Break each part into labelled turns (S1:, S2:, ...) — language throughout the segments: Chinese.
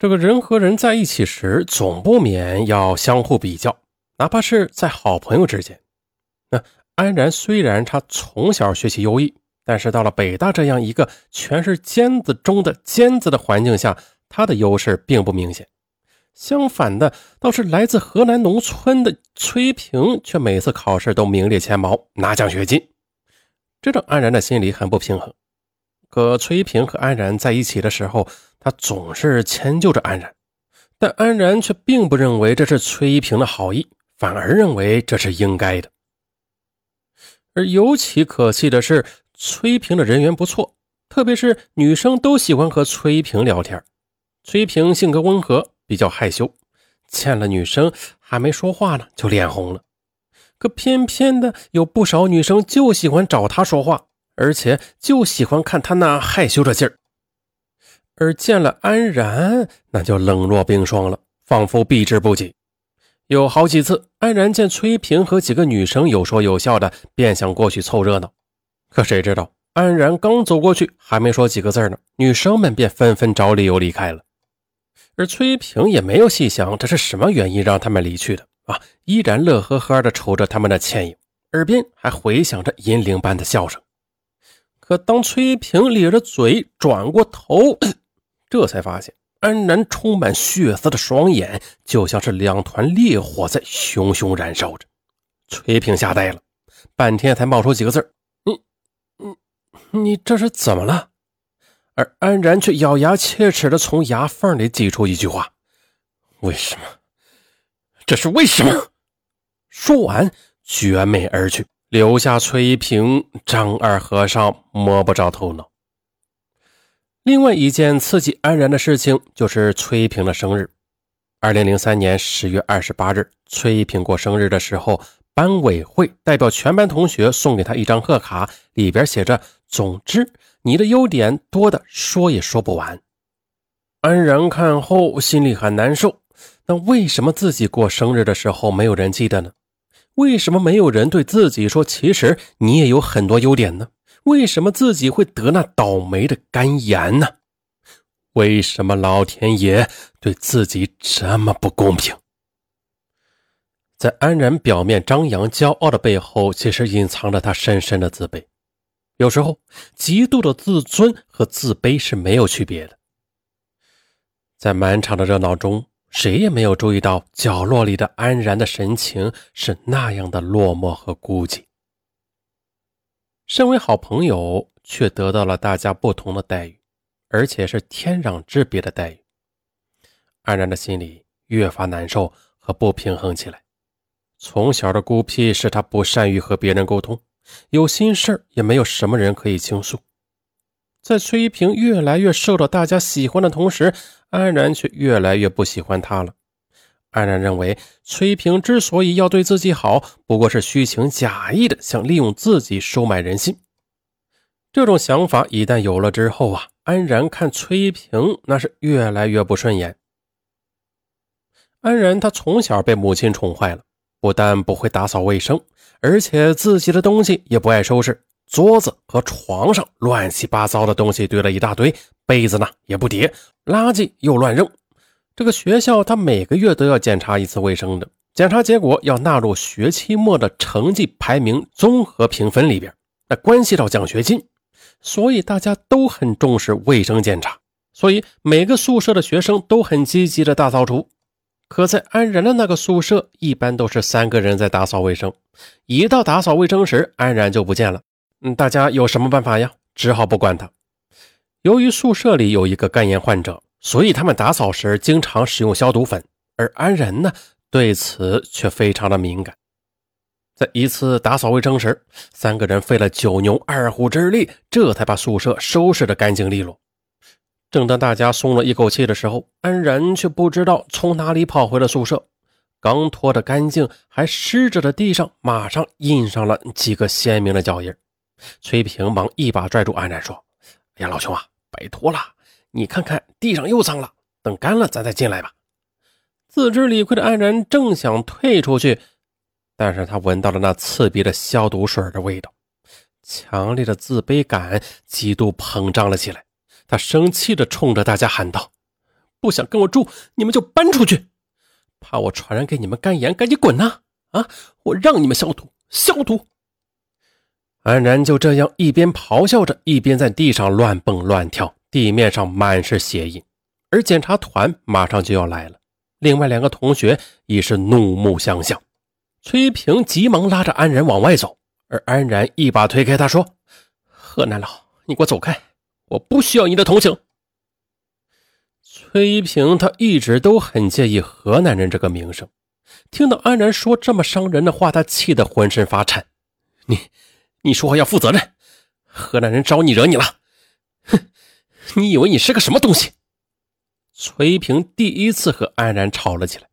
S1: 这个人和人在一起时，总不免要相互比较，哪怕是在好朋友之间。那安然虽然他从小学习优异，但是到了北大这样一个全是尖子中的尖子的环境下，他的优势并不明显。相反的，倒是来自河南农村的崔平，却每次考试都名列前茅，拿奖学金，这让安然的心里很不平衡。可崔平和安然在一起的时候，他总是迁就着安然，但安然却并不认为这是崔平的好意，反而认为这是应该的。而尤其可气的是，崔平的人缘不错，特别是女生都喜欢和崔平聊天。崔平性格温和，比较害羞，见了女生还没说话呢，就脸红了。可偏偏的有不少女生就喜欢找他说话。而且就喜欢看他那害羞的劲儿，而见了安然，那就冷若冰霜了，仿佛避之不及。有好几次，安然见崔平和几个女生有说有笑的，便想过去凑热闹。可谁知道，安然刚走过去，还没说几个字呢，女生们便纷纷找理由离开了。而崔平也没有细想这是什么原因让他们离去的啊，依然乐呵呵的瞅着他们的倩影，耳边还回响着银铃般的笑声。可当崔平咧着嘴转过头，这才发现安然充满血色的双眼就像是两团烈火在熊熊燃烧着。崔平吓呆了，半天才冒出几个字你、你、你这是怎么了？”而安然却咬牙切齿的从牙缝里挤出一句话：“为什么？这是为什么？”说完，绝美而去。留下崔一平张二和尚摸不着头脑。另外一件刺激安然的事情就是崔一平的生日。二零零三年十月二十八日，崔一平过生日的时候，班委会代表全班同学送给他一张贺卡，里边写着：“总之，你的优点多的说也说不完。”安然看后心里很难受。那为什么自己过生日的时候没有人记得呢？为什么没有人对自己说：“其实你也有很多优点呢？”为什么自己会得那倒霉的肝炎呢？为什么老天爷对自己这么不公平？在安然表面张扬骄傲的背后，其实隐藏着他深深的自卑。有时候，极度的自尊和自卑是没有区别的。在满场的热闹中。谁也没有注意到角落里的安然的神情是那样的落寞和孤寂。身为好朋友，却得到了大家不同的待遇，而且是天壤之别的待遇。安然的心里越发难受和不平衡起来。从小的孤僻使他不善于和别人沟通，有心事也没有什么人可以倾诉。在崔平越来越受到大家喜欢的同时，安然却越来越不喜欢他了。安然认为，崔平之所以要对自己好，不过是虚情假意的想利用自己收买人心。这种想法一旦有了之后啊，安然看崔平那是越来越不顺眼。安然他从小被母亲宠坏了，不但不会打扫卫生，而且自己的东西也不爱收拾。桌子和床上乱七八糟的东西堆了一大堆，被子呢也不叠，垃圾又乱扔。这个学校他每个月都要检查一次卫生的，检查结果要纳入学期末的成绩排名综合评分里边，那关系到奖学金，所以大家都很重视卫生检查。所以每个宿舍的学生都很积极的大扫除。可在安然的那个宿舍，一般都是三个人在打扫卫生，一到打扫卫生时，安然就不见了。嗯，大家有什么办法呀？只好不管他。由于宿舍里有一个肝炎患者，所以他们打扫时经常使用消毒粉。而安然呢，对此却非常的敏感。在一次打扫卫生时，三个人费了九牛二虎之力，这才把宿舍收拾得干净利落。正当大家松了一口气的时候，安然却不知道从哪里跑回了宿舍。刚拖得干净还湿着的地上，马上印上了几个鲜明的脚印。崔平忙一把拽住安然说：“哎呀，老兄啊，拜托了，你看看地上又脏了，等干了咱再进来吧。”自知理亏的安然正想退出去，但是他闻到了那刺鼻的消毒水的味道，强烈的自卑感极度膨胀了起来。他生气地冲着大家喊道：“不想跟我住，你们就搬出去。怕我传染给你们肝炎，赶紧滚呐！啊，我让你们消毒，消毒。安然就这样一边咆哮着，一边在地上乱蹦乱跳，地面上满是血印。而检查团马上就要来了，另外两个同学已是怒目相向。崔平急忙拉着安然往外走，而安然一把推开他，说：“河南佬，你给我走开，我不需要你的同情。”崔平他一直都很介意河南人这个名声，听到安然说这么伤人的话，他气得浑身发颤。你。你说话要负责任，河南人招你惹你了？哼，你以为你是个什么东西？崔平第一次和安然吵了起来。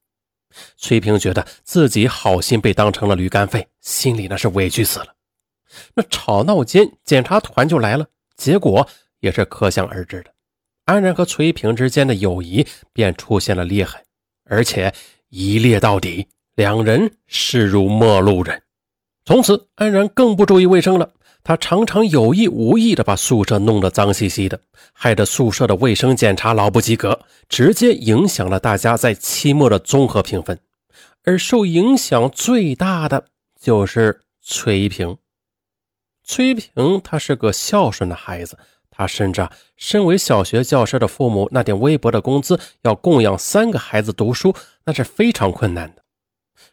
S1: 崔平觉得自己好心被当成了驴肝肺，心里那是委屈死了。那吵闹间，检查团就来了，结果也是可想而知的。安然和崔平之间的友谊便出现了裂痕，而且一裂到底，两人视如陌路人。从此，安然更不注意卫生了。他常常有意无意地把宿舍弄得脏兮兮的，害得宿舍的卫生检查老不及格，直接影响了大家在期末的综合评分。而受影响最大的就是崔平。崔平他是个孝顺的孩子，他甚至啊身为小学教师的父母，那点微薄的工资要供养三个孩子读书，那是非常困难的。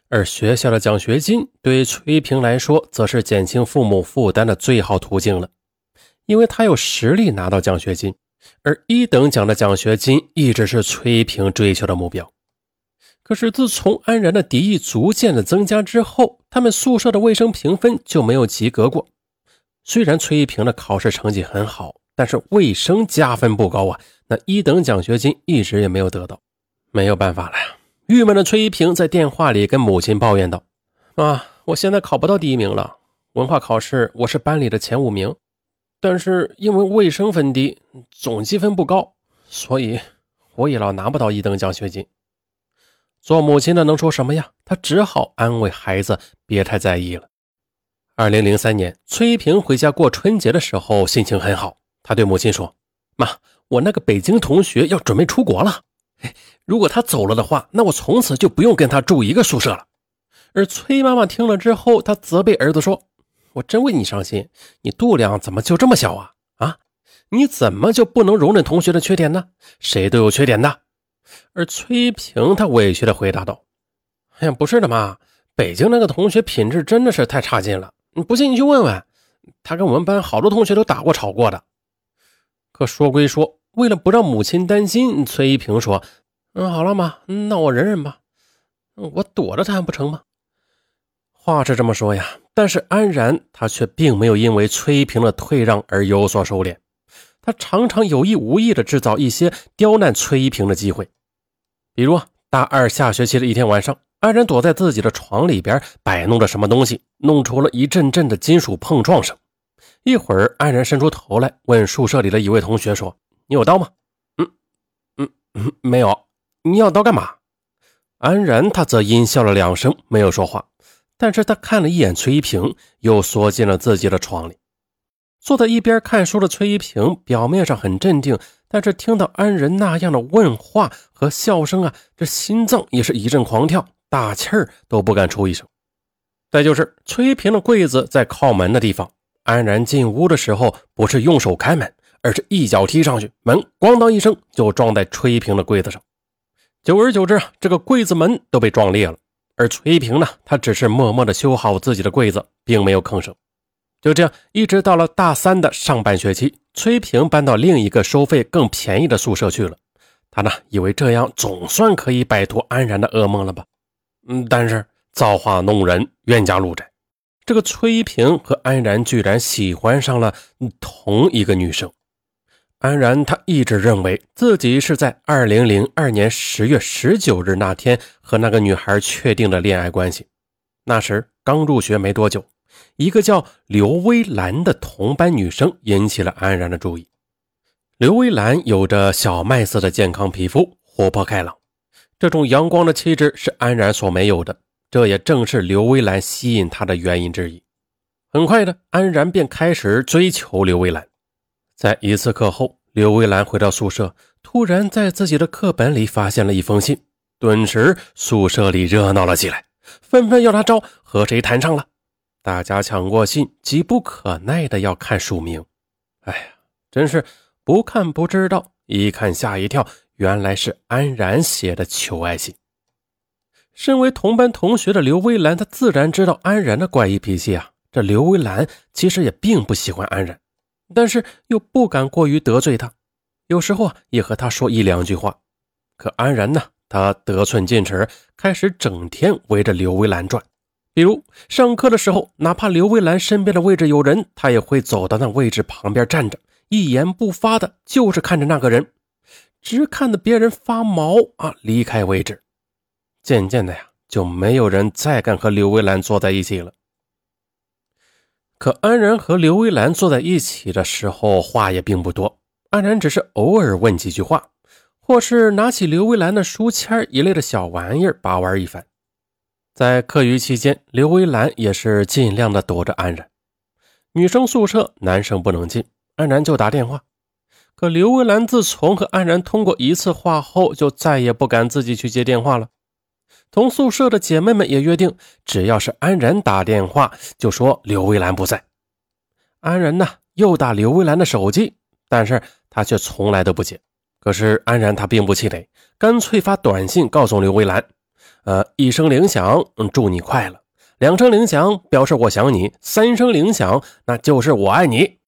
S1: 而学校的奖学金对于崔平来说，则是减轻父母负担的最好途径了，因为他有实力拿到奖学金。而一等奖的奖学金一直是崔平追求的目标。可是自从安然的敌意逐渐的增加之后，他们宿舍的卫生评分就没有及格过。虽然崔平的考试成绩很好，但是卫生加分不高啊，那一等奖学金一直也没有得到。没有办法了呀。郁闷的崔一平在电话里跟母亲抱怨道：“妈，我现在考不到第一名了。文化考试我是班里的前五名，但是因为卫生分低，总积分不高，所以我也老拿不到一等奖学金。做母亲的能说什么呀？她只好安慰孩子，别太在意了。”二零零三年，崔一平回家过春节的时候，心情很好。他对母亲说：“妈，我那个北京同学要准备出国了。”如果他走了的话，那我从此就不用跟他住一个宿舍了。而崔妈妈听了之后，她责备儿子说：“我真为你伤心，你度量怎么就这么小啊？啊，你怎么就不能容忍同学的缺点呢？谁都有缺点的。”而崔平他委屈的回答道：“哎呀，不是的妈，北京那个同学品质真的是太差劲了。你不信你去问问，他跟我们班好多同学都打过吵过的。”可说归说。为了不让母亲担心，崔一平说：“嗯，好了妈，那我忍忍吧，我躲着他还不成吗？”话是这么说呀，但是安然他却并没有因为崔一平的退让而有所收敛，他常常有意无意的制造一些刁难崔一平的机会。比如大二下学期的一天晚上，安然躲在自己的床里边摆弄着什么东西，弄出了一阵阵的金属碰撞声。一会儿，安然伸出头来问宿舍里的一位同学说。你有刀吗？嗯嗯嗯，没有。你要刀干嘛？安然他则阴笑了两声，没有说话。但是他看了一眼崔一平，又缩进了自己的床里。坐在一边看书的崔一平，表面上很镇定，但是听到安然那样的问话和笑声啊，这心脏也是一阵狂跳，大气儿都不敢出一声。再就是崔一平的柜子在靠门的地方，安然进屋的时候不是用手开门。而是一脚踢上去，门咣当一声就撞在崔平的柜子上。久而久之啊，这个柜子门都被撞裂了。而崔平呢，他只是默默地修好自己的柜子，并没有吭声。就这样，一直到了大三的上半学期，崔平搬到另一个收费更便宜的宿舍去了。他呢，以为这样总算可以摆脱安然的噩梦了吧？嗯，但是造化弄人，冤家路窄。这个崔平和安然居然喜欢上了同一个女生。安然，他一直认为自己是在二零零二年十月十九日那天和那个女孩确定了恋爱关系。那时刚入学没多久，一个叫刘微兰的同班女生引起了安然的注意。刘微兰有着小麦色的健康皮肤，活泼开朗，这种阳光的气质是安然所没有的，这也正是刘微兰吸引他的原因之一。很快的，安然便开始追求刘微兰。在一次课后，刘微兰回到宿舍，突然在自己的课本里发现了一封信，顿时宿舍里热闹了起来，纷纷要他招和谁谈上了。大家抢过信，急不可耐的要看署名。哎呀，真是不看不知道，一看吓一跳，原来是安然写的求爱信。身为同班同学的刘微兰，她自然知道安然的怪异脾气啊。这刘微兰其实也并不喜欢安然。但是又不敢过于得罪他，有时候啊也和他说一两句话。可安然呢，他得寸进尺，开始整天围着刘微兰转。比如上课的时候，哪怕刘微兰身边的位置有人，他也会走到那位置旁边站着，一言不发的，就是看着那个人，直看得别人发毛啊，离开位置。渐渐的呀，就没有人再敢和刘微兰坐在一起了。可安然和刘微兰坐在一起的时候，话也并不多。安然只是偶尔问几句话，或是拿起刘微兰的书签一类的小玩意儿把玩一番。在课余期间，刘微兰也是尽量的躲着安然。女生宿舍男生不能进，安然就打电话。可刘微兰自从和安然通过一次话后，就再也不敢自己去接电话了。同宿舍的姐妹们也约定，只要是安然打电话，就说刘微兰不在。安然呢，又打刘微兰的手机，但是她却从来都不接。可是安然她并不气馁，干脆发短信告诉刘微兰：“呃，一声铃响，祝你快乐；两声铃响，表示我想你；三声铃响，那就是我爱你。